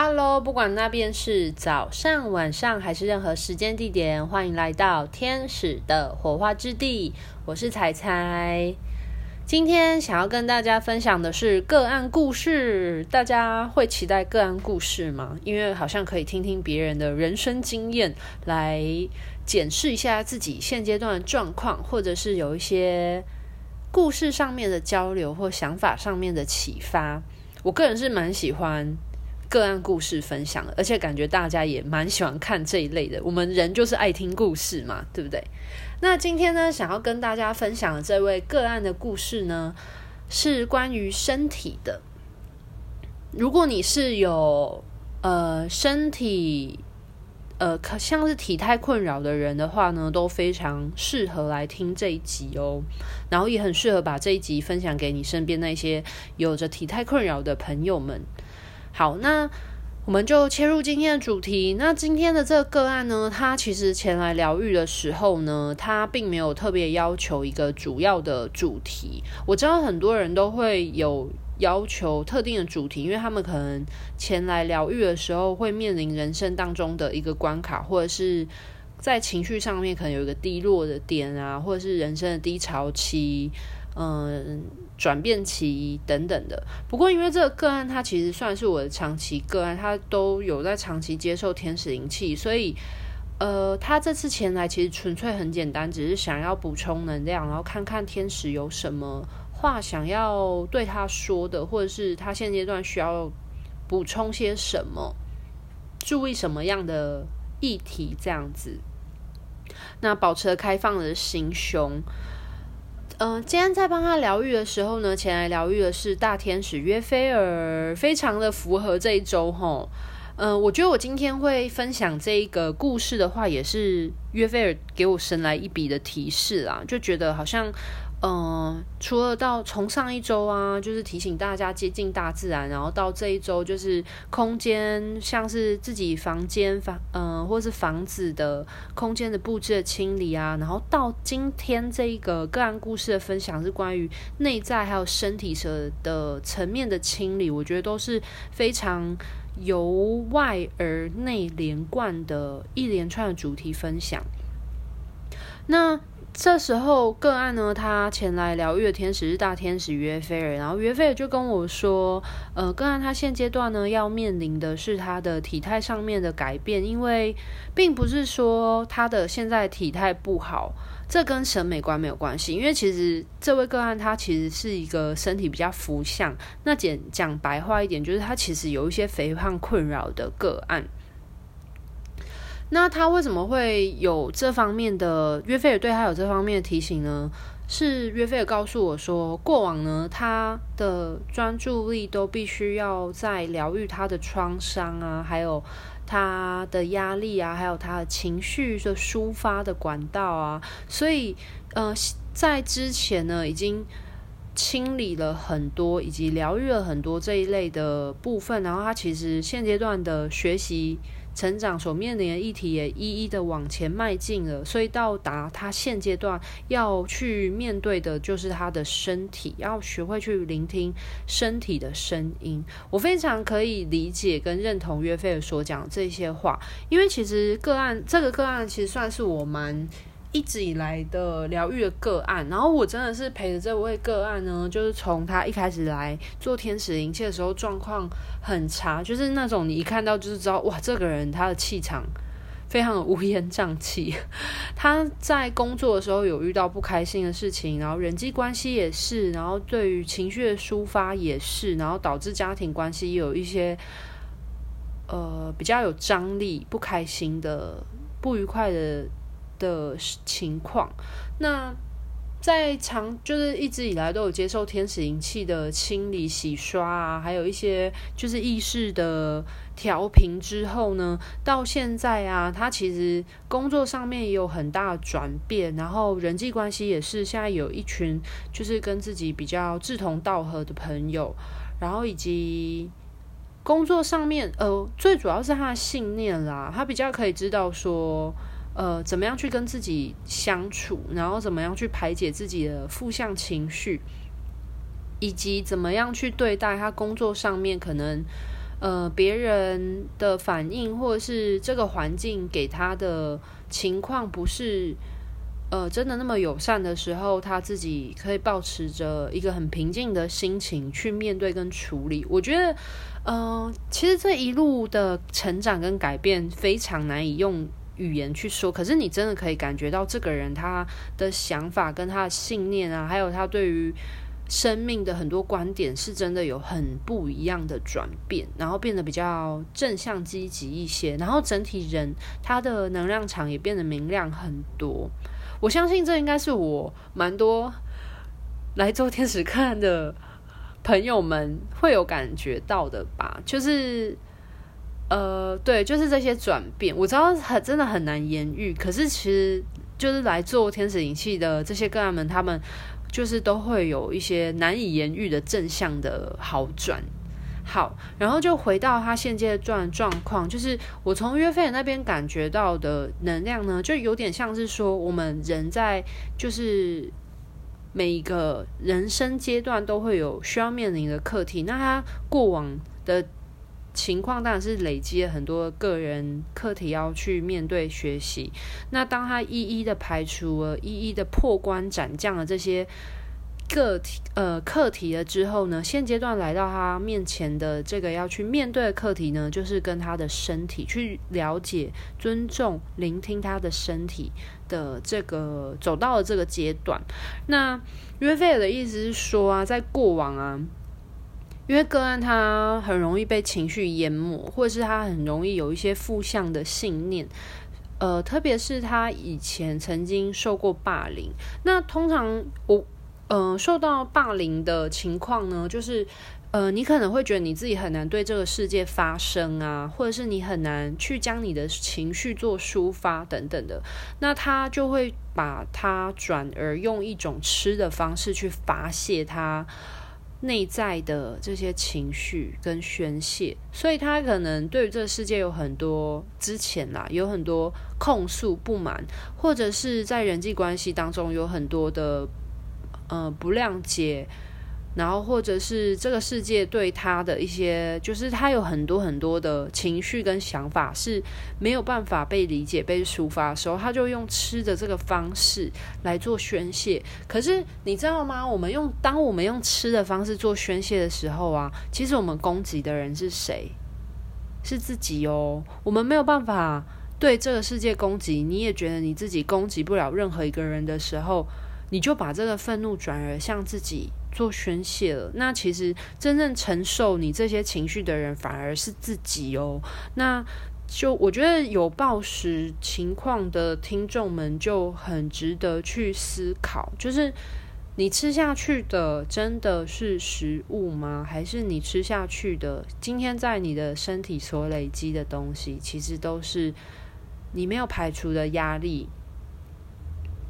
Hello，不管那边是早上、晚上还是任何时间地点，欢迎来到天使的火花之地。我是彩彩，今天想要跟大家分享的是个案故事。大家会期待个案故事吗？因为好像可以听听别人的人生经验，来检视一下自己现阶段的状况，或者是有一些故事上面的交流或想法上面的启发。我个人是蛮喜欢。个案故事分享，而且感觉大家也蛮喜欢看这一类的。我们人就是爱听故事嘛，对不对？那今天呢，想要跟大家分享的这位个案的故事呢，是关于身体的。如果你是有呃身体呃像是体态困扰的人的话呢，都非常适合来听这一集哦。然后也很适合把这一集分享给你身边那些有着体态困扰的朋友们。好，那我们就切入今天的主题。那今天的这个个案呢，他其实前来疗愈的时候呢，他并没有特别要求一个主要的主题。我知道很多人都会有要求特定的主题，因为他们可能前来疗愈的时候会面临人生当中的一个关卡，或者是在情绪上面可能有一个低落的点啊，或者是人生的低潮期，嗯。转变期等等的，不过因为这个个案，它其实算是我的长期个案，他都有在长期接受天使灵气，所以，呃，他这次前来其实纯粹很简单，只是想要补充能量，然后看看天使有什么话想要对他说的，或者是他现阶段需要补充些什么，注意什么样的议题这样子。那保持开放的心胸。嗯、今天在帮他疗愈的时候呢，前来疗愈的是大天使约菲尔，非常的符合这一周哈。嗯、我觉得我今天会分享这一个故事的话，也是约菲尔给我神来一笔的提示啊，就觉得好像。嗯，除了到从上一周啊，就是提醒大家接近大自然，然后到这一周就是空间，像是自己房间房，嗯，或是房子的空间的布置的清理啊，然后到今天这一个个案故事的分享是关于内在还有身体的的层面的清理，我觉得都是非常由外而内连贯的一连串的主题分享。那。这时候个案呢，他前来疗愈的天使是大天使约菲尔，然后约菲尔就跟我说，呃，个案他现阶段呢要面临的是他的体态上面的改变，因为并不是说他的现在体态不好，这跟审美观没有关系，因为其实这位个案他其实是一个身体比较浮相，那简讲白话一点，就是他其实有一些肥胖困扰的个案。那他为什么会有这方面的约菲尔对他有这方面的提醒呢？是约菲尔告诉我说，过往呢，他的专注力都必须要在疗愈他的创伤啊，还有他的压力啊，还有他的情绪的抒发的管道啊，所以呃，在之前呢，已经清理了很多，以及疗愈了很多这一类的部分，然后他其实现阶段的学习。成长所面临的议题也一一的往前迈进了，所以到达他现阶段要去面对的就是他的身体，要学会去聆听身体的声音。我非常可以理解跟认同约菲尔所讲这些话，因为其实个案这个个案其实算是我蛮。一直以来的疗愈的个案，然后我真的是陪着这位个案呢，就是从他一开始来做天使灵气的时候，状况很差，就是那种你一看到就是知道，哇，这个人他的气场非常的乌烟瘴气。他在工作的时候有遇到不开心的事情，然后人际关系也是，然后对于情绪的抒发也是，然后导致家庭关系有一些呃比较有张力、不开心的、不愉快的。的情况，那在长就是一直以来都有接受天使灵气的清理洗刷啊，还有一些就是意识的调频之后呢，到现在啊，他其实工作上面也有很大的转变，然后人际关系也是现在有一群就是跟自己比较志同道合的朋友，然后以及工作上面呃，最主要是他的信念啦，他比较可以知道说。呃，怎么样去跟自己相处，然后怎么样去排解自己的负向情绪，以及怎么样去对待他工作上面可能呃别人的反应，或者是这个环境给他的情况不是呃真的那么友善的时候，他自己可以保持着一个很平静的心情去面对跟处理。我觉得，嗯、呃，其实这一路的成长跟改变非常难以用语言去说，可是你真的可以感觉到这个人他的想法跟他的信念啊，还有他对于生命的很多观点是真的有很不一样的转变，然后变得比较正向积极一些，然后整体人他的能量场也变得明亮很多。我相信这应该是我蛮多来做天使看的朋友们会有感觉到的吧，就是。呃，对，就是这些转变，我知道很真的很难言喻。可是其实就是来做天使灵气的这些个案们，他们就是都会有一些难以言喻的正向的好转。好，然后就回到他现阶段状况，就是我从约菲尔那边感觉到的能量呢，就有点像是说，我们人在就是每一个人生阶段都会有需要面临的课题，那他过往的。情况当然是累积了很多个人课题要去面对学习。那当他一一的排除了、一一的破关斩将了这些个体呃课题了之后呢，现阶段来到他面前的这个要去面对的课题呢，就是跟他的身体去了解、尊重、聆听他的身体的这个走到了这个阶段。那约菲尔的意思是说啊，在过往啊。因为个案他很容易被情绪淹没，或者是他很容易有一些负向的信念，呃，特别是他以前曾经受过霸凌。那通常我，呃，受到霸凌的情况呢，就是，呃，你可能会觉得你自己很难对这个世界发声啊，或者是你很难去将你的情绪做抒发等等的。那他就会把它转而用一种吃的方式去发泄他。内在的这些情绪跟宣泄，所以他可能对于这个世界有很多之前啦，有很多控诉、不满，或者是在人际关系当中有很多的呃不谅解。然后，或者是这个世界对他的一些，就是他有很多很多的情绪跟想法是没有办法被理解、被抒发的时候，他就用吃的这个方式来做宣泄。可是你知道吗？我们用当我们用吃的方式做宣泄的时候啊，其实我们攻击的人是谁？是自己哦。我们没有办法对这个世界攻击，你也觉得你自己攻击不了任何一个人的时候，你就把这个愤怒转而向自己。做宣泄了，那其实真正承受你这些情绪的人反而是自己哦。那就我觉得有暴食情况的听众们就很值得去思考，就是你吃下去的真的是食物吗？还是你吃下去的今天在你的身体所累积的东西，其实都是你没有排除的压力，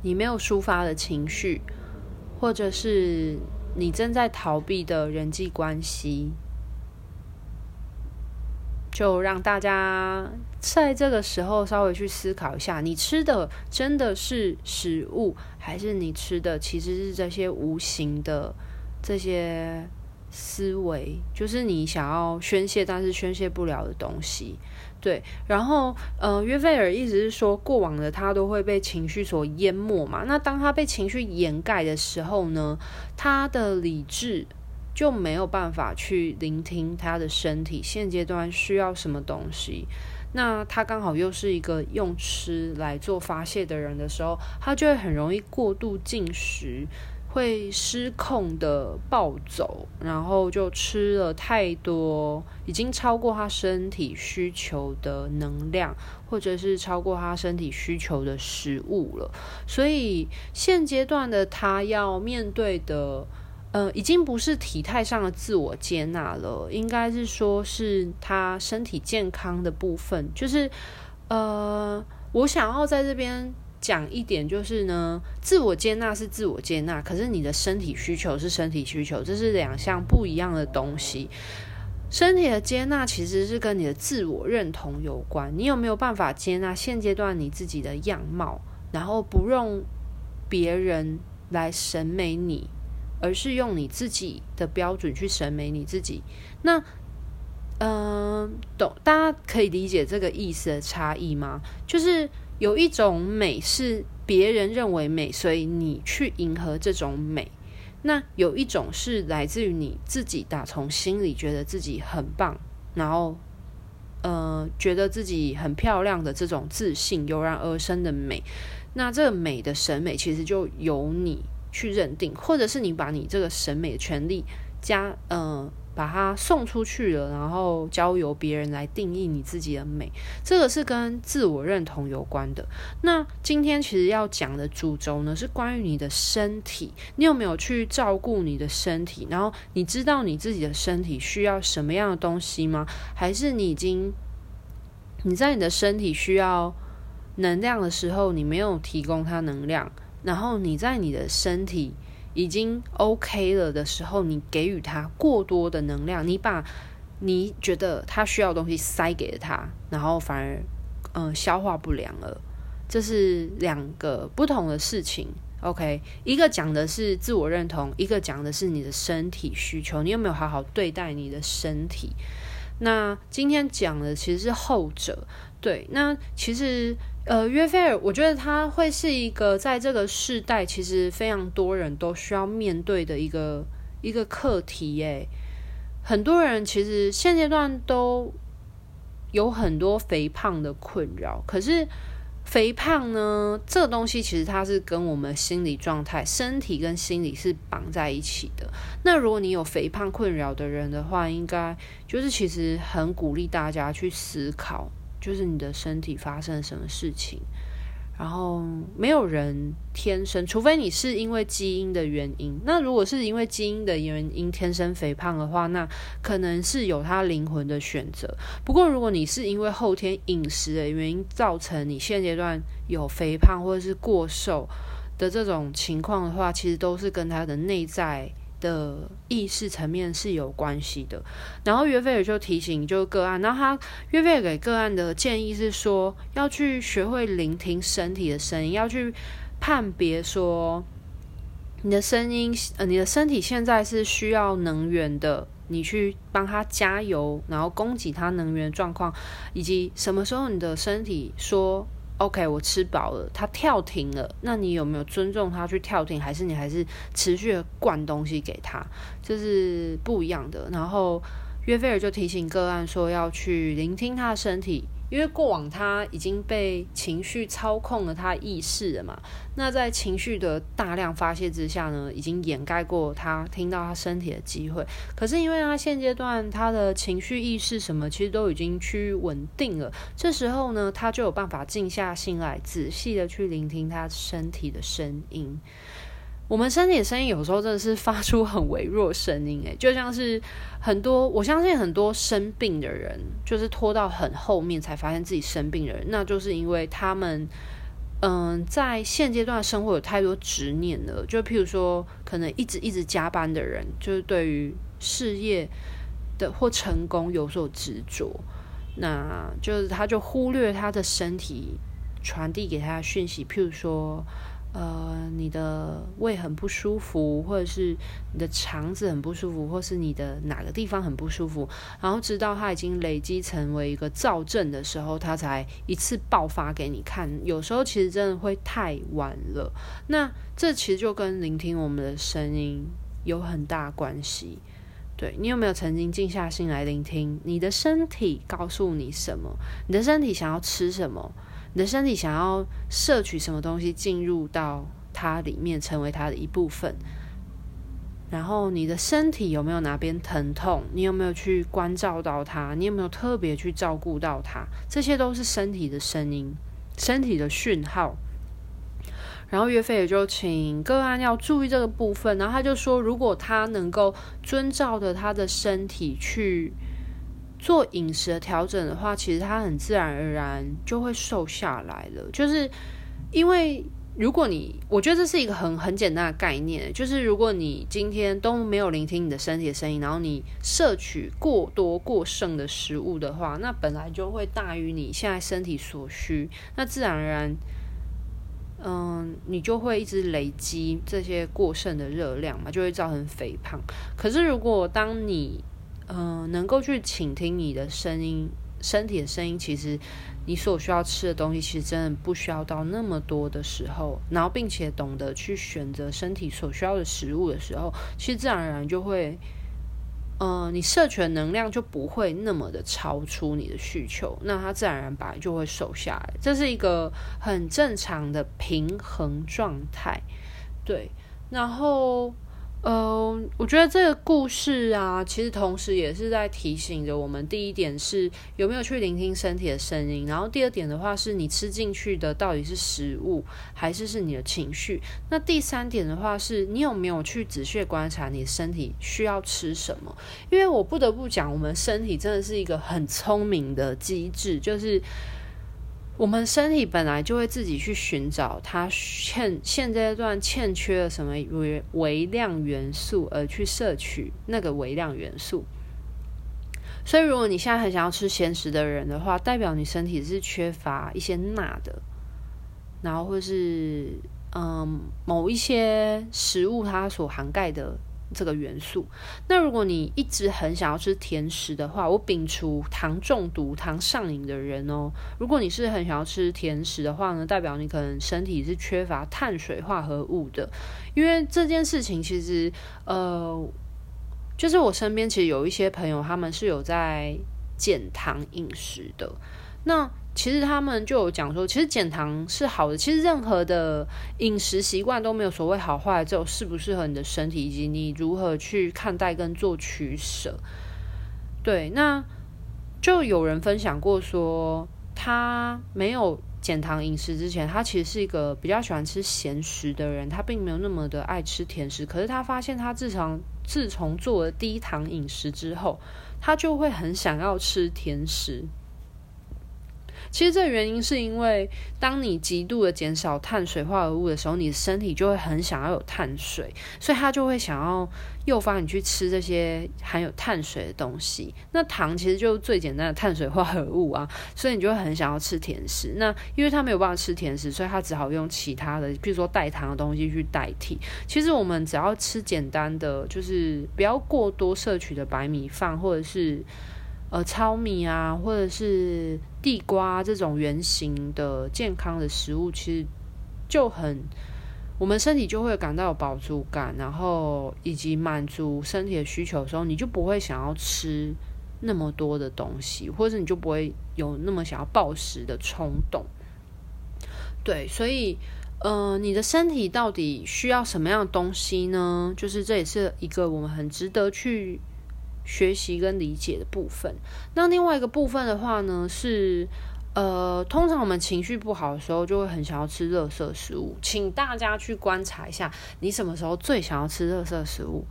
你没有抒发的情绪，或者是。你正在逃避的人际关系，就让大家在这个时候稍微去思考一下：你吃的真的是食物，还是你吃的其实是这些无形的这些思维？就是你想要宣泄，但是宣泄不了的东西。对，然后，呃，约菲尔意思是说，过往的他都会被情绪所淹没嘛。那当他被情绪掩盖的时候呢，他的理智就没有办法去聆听他的身体现阶段需要什么东西。那他刚好又是一个用吃来做发泄的人的时候，他就会很容易过度进食。会失控的暴走，然后就吃了太多，已经超过他身体需求的能量，或者是超过他身体需求的食物了。所以现阶段的他要面对的，呃，已经不是体态上的自我接纳了，应该是说是他身体健康的部分。就是，呃，我想要在这边。讲一点就是呢，自我接纳是自我接纳，可是你的身体需求是身体需求，这是两项不一样的东西。身体的接纳其实是跟你的自我认同有关，你有没有办法接纳现阶段你自己的样貌，然后不用别人来审美你，而是用你自己的标准去审美你自己。那嗯、懂，大家可以理解这个意思的差异吗？就是有一种美是别人认为美，所以你去迎合这种美。那有一种是来自于你自己打从心里觉得自己很棒，然后，呃，觉得自己很漂亮的这种自信油然而生的美。那这个美的审美其实就由你去认定，或者是你把你这个审美的权利加，呃。把它送出去了，然后交由别人来定义你自己的美，这个是跟自我认同有关的。那今天其实要讲的主轴呢，是关于你的身体，你有没有去照顾你的身体？然后你知道你自己的身体需要什么样的东西吗？还是你已经你在你的身体需要能量的时候，你没有提供它能量，然后你在你的身体。已经 OK 了的时候，你给予他过多的能量，你把你觉得他需要的东西塞给了他，然后反而嗯、消化不良了，这是两个不同的事情。OK，一个讲的是自我认同，一个讲的是你的身体需求，你有没有好好对待你的身体？那今天讲的其实是后者。对，那其实。呃，约菲尔，我觉得他会是一个在这个世代，其实非常多人都需要面对的一个一个课题耶。很多人其实现阶段都有很多肥胖的困扰，可是肥胖呢，这个东西其实它是跟我们心理状态、身体跟心理是绑在一起的。那如果你有肥胖困扰的人的话，应该就是其实很鼓励大家去思考。就是你的身体发生什么事情，然后没有人天生，除非你是因为基因的原因。那如果是因为基因的原因天生肥胖的话，那可能是有他灵魂的选择。不过如果你是因为后天饮食的原因造成你现阶段有肥胖或者是过瘦的这种情况的话，其实都是跟他的内在。的意识层面是有关系的，然后约菲尔就提醒就个案，然后他约菲尔给个案的建议是说，要去学会聆听身体的声音，要去判别说你的声音，呃，你的身体现在是需要能源的，你去帮他加油，然后供给他能源状况，以及什么时候你的身体说。OK，我吃饱了，他跳停了，那你有没有尊重他去跳停，还是你还是持续的灌东西给他？这是不一样的。然后约菲尔就提醒个案说，要去聆听他的身体。因为过往他已经被情绪操控了他意识了嘛，那在情绪的大量发泄之下呢，已经掩盖过他听到他身体的机会。可是因为他现阶段他的情绪意识什么，其实都已经趋于稳定了，这时候呢，他就有办法静下心来，仔细的去聆听他身体的声音。我们身体的声音有时候真的是发出很微弱声音，诶，就像是很多我相信很多生病的人，就是拖到很后面才发现自己生病的人，那就是因为他们，嗯，在现阶段生活有太多执念了。就譬如说，可能一直一直加班的人，就是对于事业的或成功有所执着，那就是他就忽略他的身体传递给他的讯息，譬如说。呃，你的胃很不舒服，或者是你的肠子很不舒服，或是你的哪个地方很不舒服，然后直到它已经累积成为一个躁症的时候，它才一次爆发给你看。有时候其实真的会太晚了。那这其实就跟聆听我们的声音有很大关系。对，你有没有曾经静下心来聆听你的身体告诉你什么？你的身体想要吃什么？你的身体想要摄取什么东西进入到它里面，成为它的一部分。然后你的身体有没有哪边疼痛？你有没有去关照到它？你有没有特别去照顾到它？这些都是身体的声音，身体的讯号。然后岳飞也就请个案要注意这个部分。然后他就说，如果他能够遵照着他的身体去。做饮食的调整的话，其实它很自然而然就会瘦下来了。就是因为如果你，我觉得这是一个很很简单的概念，就是如果你今天都没有聆听你的身体的声音，然后你摄取过多过剩的食物的话，那本来就会大于你现在身体所需，那自然而然，嗯，你就会一直累积这些过剩的热量嘛，就会造成肥胖。可是如果当你嗯、能够去倾听你的声音，身体的声音，其实你所需要吃的东西，其实真的不需要到那么多的时候，然后并且懂得去选择身体所需要的食物的时候，其实自然而然就会。呃，你摄取的能量就不会那么的超出你的需求，那它自然而然本来就会瘦下来，这是一个很正常的平衡状态，对，然后。嗯、呃，我觉得这个故事啊，其实同时也是在提醒着我们：第一点是有没有去聆听身体的声音；然后第二点的话，是你吃进去的到底是食物，还是是你的情绪？那第三点的话，是你有没有去仔细观察你身体需要吃什么？因为我不得不讲，我们身体真的是一个很聪明的机制，就是。我们身体本来就会自己去寻找它欠现阶段欠缺了什么微微量元素，而去摄取那个微量元素。所以，如果你现在很想要吃咸食的人的话，代表你身体是缺乏一些钠的，然后或是嗯某一些食物它所涵盖的。这个元素。那如果你一直很想要吃甜食的话，我摒除糖中毒、糖上瘾的人哦。如果你是很想要吃甜食的话呢，代表你可能身体是缺乏碳水化合物的。因为这件事情其实，呃，就是我身边其实有一些朋友，他们是有在减糖饮食的。那其实他们就有讲说，其实减糖是好的。其实任何的饮食习惯都没有所谓好坏，只有适不适合你的身体，以及你如何去看待跟做取舍。对，那就有人分享过说，他没有减糖饮食之前，他其实是一个比较喜欢吃咸食的人，他并没有那么的爱吃甜食。可是他发现，他自从自从做了低糖饮食之后，他就会很想要吃甜食。其实这原因是因为，当你极度的减少碳水化合物的时候，你的身体就会很想要有碳水，所以它就会想要诱发你去吃这些含有碳水的东西。那糖其实就是最简单的碳水化合物啊，所以你就会很想要吃甜食。那因为它没有办法吃甜食，所以它只好用其他的，比如说代糖的东西去代替。其实我们只要吃简单的，就是不要过多摄取的白米饭，或者是。呃，糙米啊，或者是地瓜这种圆形的健康的食物，其实就很，我们身体就会感到有饱足感，然后以及满足身体的需求的时候，你就不会想要吃那么多的东西，或者你就不会有那么想要暴食的冲动。对，所以，呃，你的身体到底需要什么样的东西呢？就是这也是一个我们很值得去。学习跟理解的部分，那另外一个部分的话呢，是呃，通常我们情绪不好的时候，就会很想要吃热色食物。请大家去观察一下，你什么时候最想要吃热色食物？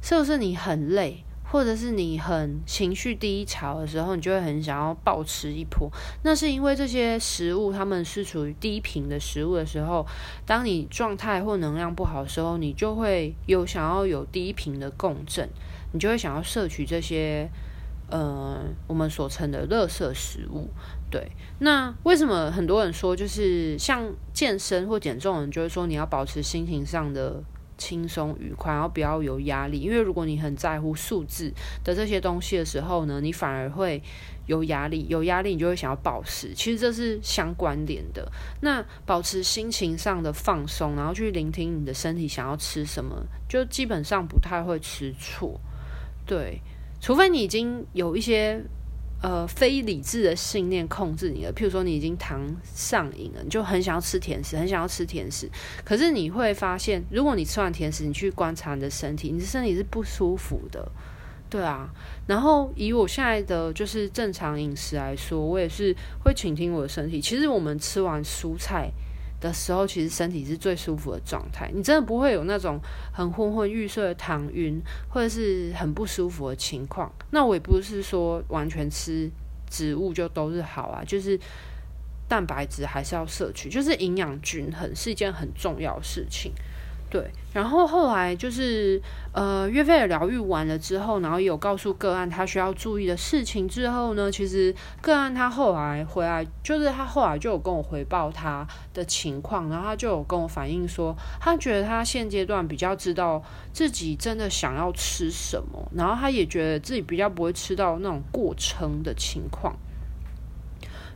是不是你很累，或者是你很情绪低潮的时候，你就会很想要暴吃一波？那是因为这些食物它们是属于低频的食物的时候，当你状态或能量不好的时候，你就会有想要有低频的共振。你就会想要摄取这些，呃，我们所称的垃圾食物。对，那为什么很多人说，就是像健身或减重人，就是说你要保持心情上的轻松愉快，然后不要有压力。因为如果你很在乎数字的这些东西的时候呢，你反而会有压力，有压力你就会想要暴食。其实这是相关联的。那保持心情上的放松，然后去聆听你的身体想要吃什么，就基本上不太会吃错。对，除非你已经有一些呃非理智的信念控制你了，譬如说你已经糖上瘾了，你就很想要吃甜食，很想要吃甜食。可是你会发现，如果你吃完甜食，你去观察你的身体，你的身体是不舒服的，对啊。然后以我现在的就是正常饮食来说，我也是会倾听我的身体。其实我们吃完蔬菜。的时候，其实身体是最舒服的状态，你真的不会有那种很昏昏欲睡的糖晕，或者是很不舒服的情况。那我也不是说完全吃植物就都是好啊，就是蛋白质还是要摄取，就是营养均衡是一件很重要的事情。对，然后后来就是呃，约菲尔疗愈完了之后，然后有告诉个案他需要注意的事情之后呢，其实个案他后来回来，就是他后来就有跟我回报他的情况，然后他就有跟我反映说，他觉得他现阶段比较知道自己真的想要吃什么，然后他也觉得自己比较不会吃到那种过撑的情况。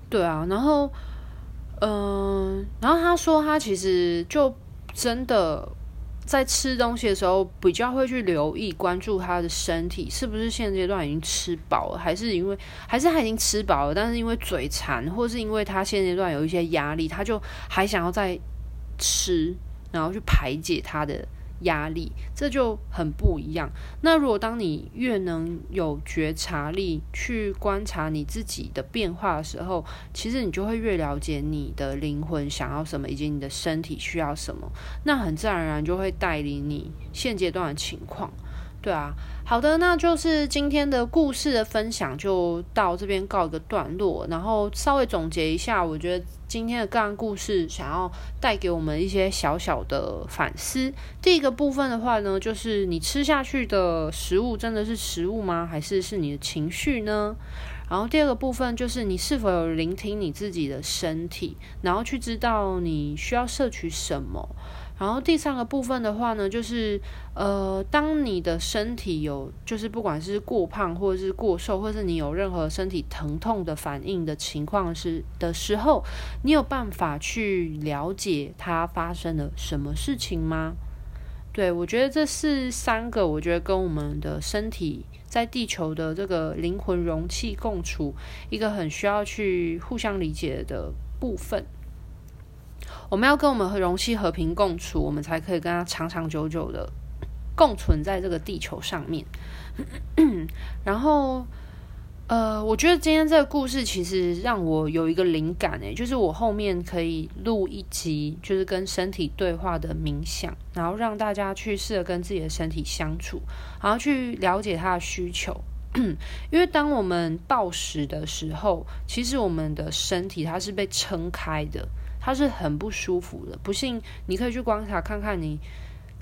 对啊，然后嗯、然后他说他其实就真的。在吃东西的时候，比较会去留意、关注他的身体是不是现阶段已经吃饱了，还是因为还是他已经吃饱了，但是因为嘴馋，或是因为他现阶段有一些压力，他就还想要再吃，然后去排解他的。压力，这就很不一样。那如果当你越能有觉察力去观察你自己的变化的时候，其实你就会越了解你的灵魂想要什么，以及你的身体需要什么。那很自然而然就会带领你现阶段的情况。对啊，好的，那就是今天的故事的分享就到这边告一个段落，然后稍微总结一下，我觉得今天的个案故事想要带给我们一些小小的反思。第一个部分的话呢，就是你吃下去的食物真的是食物吗？还是是你的情绪呢？然后第二个部分就是你是否有聆听你自己的身体，然后去知道你需要摄取什么。然后第三个部分的话呢，就是呃，当你的身体有，就是不管是过胖或者是过瘦，或是你有任何身体疼痛的反应的情况是的时候，你有办法去了解它发生了什么事情吗？对，我觉得这是三个，我觉得跟我们的身体在地球的这个灵魂容器共处，一个很需要去互相理解的部分。我们要跟我们和容器和平共处，我们才可以跟它长长久久的共存在这个地球上面。然后，呃，我觉得今天这个故事其实让我有一个灵感，诶，就是我后面可以录一集，就是跟身体对话的冥想，然后让大家去试着跟自己的身体相处，然后去了解它的需求。因为当我们暴食的时候，其实我们的身体它是被撑开的。它是很不舒服的，不信你可以去观察看看，你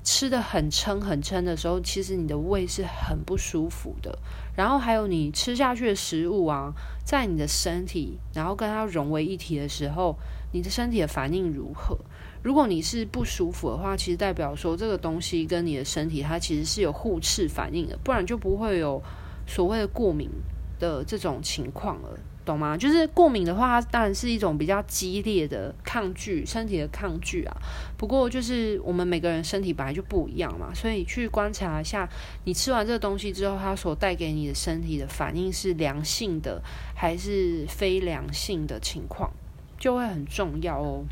吃得很撑很撑的时候，其实你的胃是很不舒服的。然后还有你吃下去的食物啊，在你的身体，然后跟它融为一体的时候，你的身体的反应如何？如果你是不舒服的话，其实代表说这个东西跟你的身体它其实是有互斥反应的，不然就不会有所谓的过敏的这种情况了。懂吗？就是过敏的话，它当然是一种比较激烈的抗拒，身体的抗拒啊。不过就是我们每个人身体本来就不一样嘛，所以去观察一下，你吃完这个东西之后，它所带给你的身体的反应是良性的还是非良性的情况，就会很重要哦。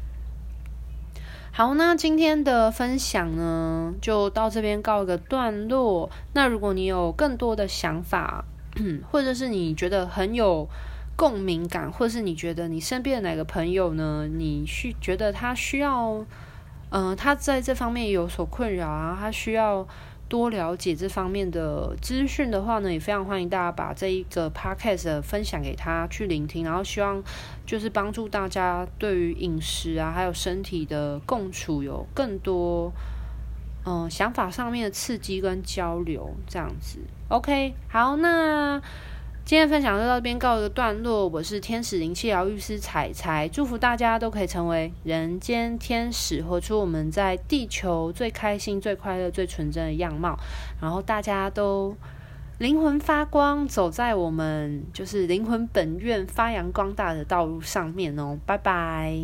好，那今天的分享呢，就到这边告一个段落。那如果你有更多的想法，或者是你觉得很有共鸣感，或是你觉得你身边的哪个朋友呢？你需觉得他需要，嗯、他在这方面有所困扰啊，他需要多了解这方面的资讯的话呢，也非常欢迎大家把这一个 podcast 分享给他去聆听，然后希望就是帮助大家对于饮食啊，还有身体的共处有更多嗯、想法上面的刺激跟交流，这样子。OK，好，那。今天分享就到这边告一个段落。我是天使灵气疗愈师彩彩，祝福大家都可以成为人间天使，活出我们在地球最开心、最快乐、最纯真的样貌。然后大家都灵魂发光，走在我们就是灵魂本愿发扬光大的道路上面哦。拜拜。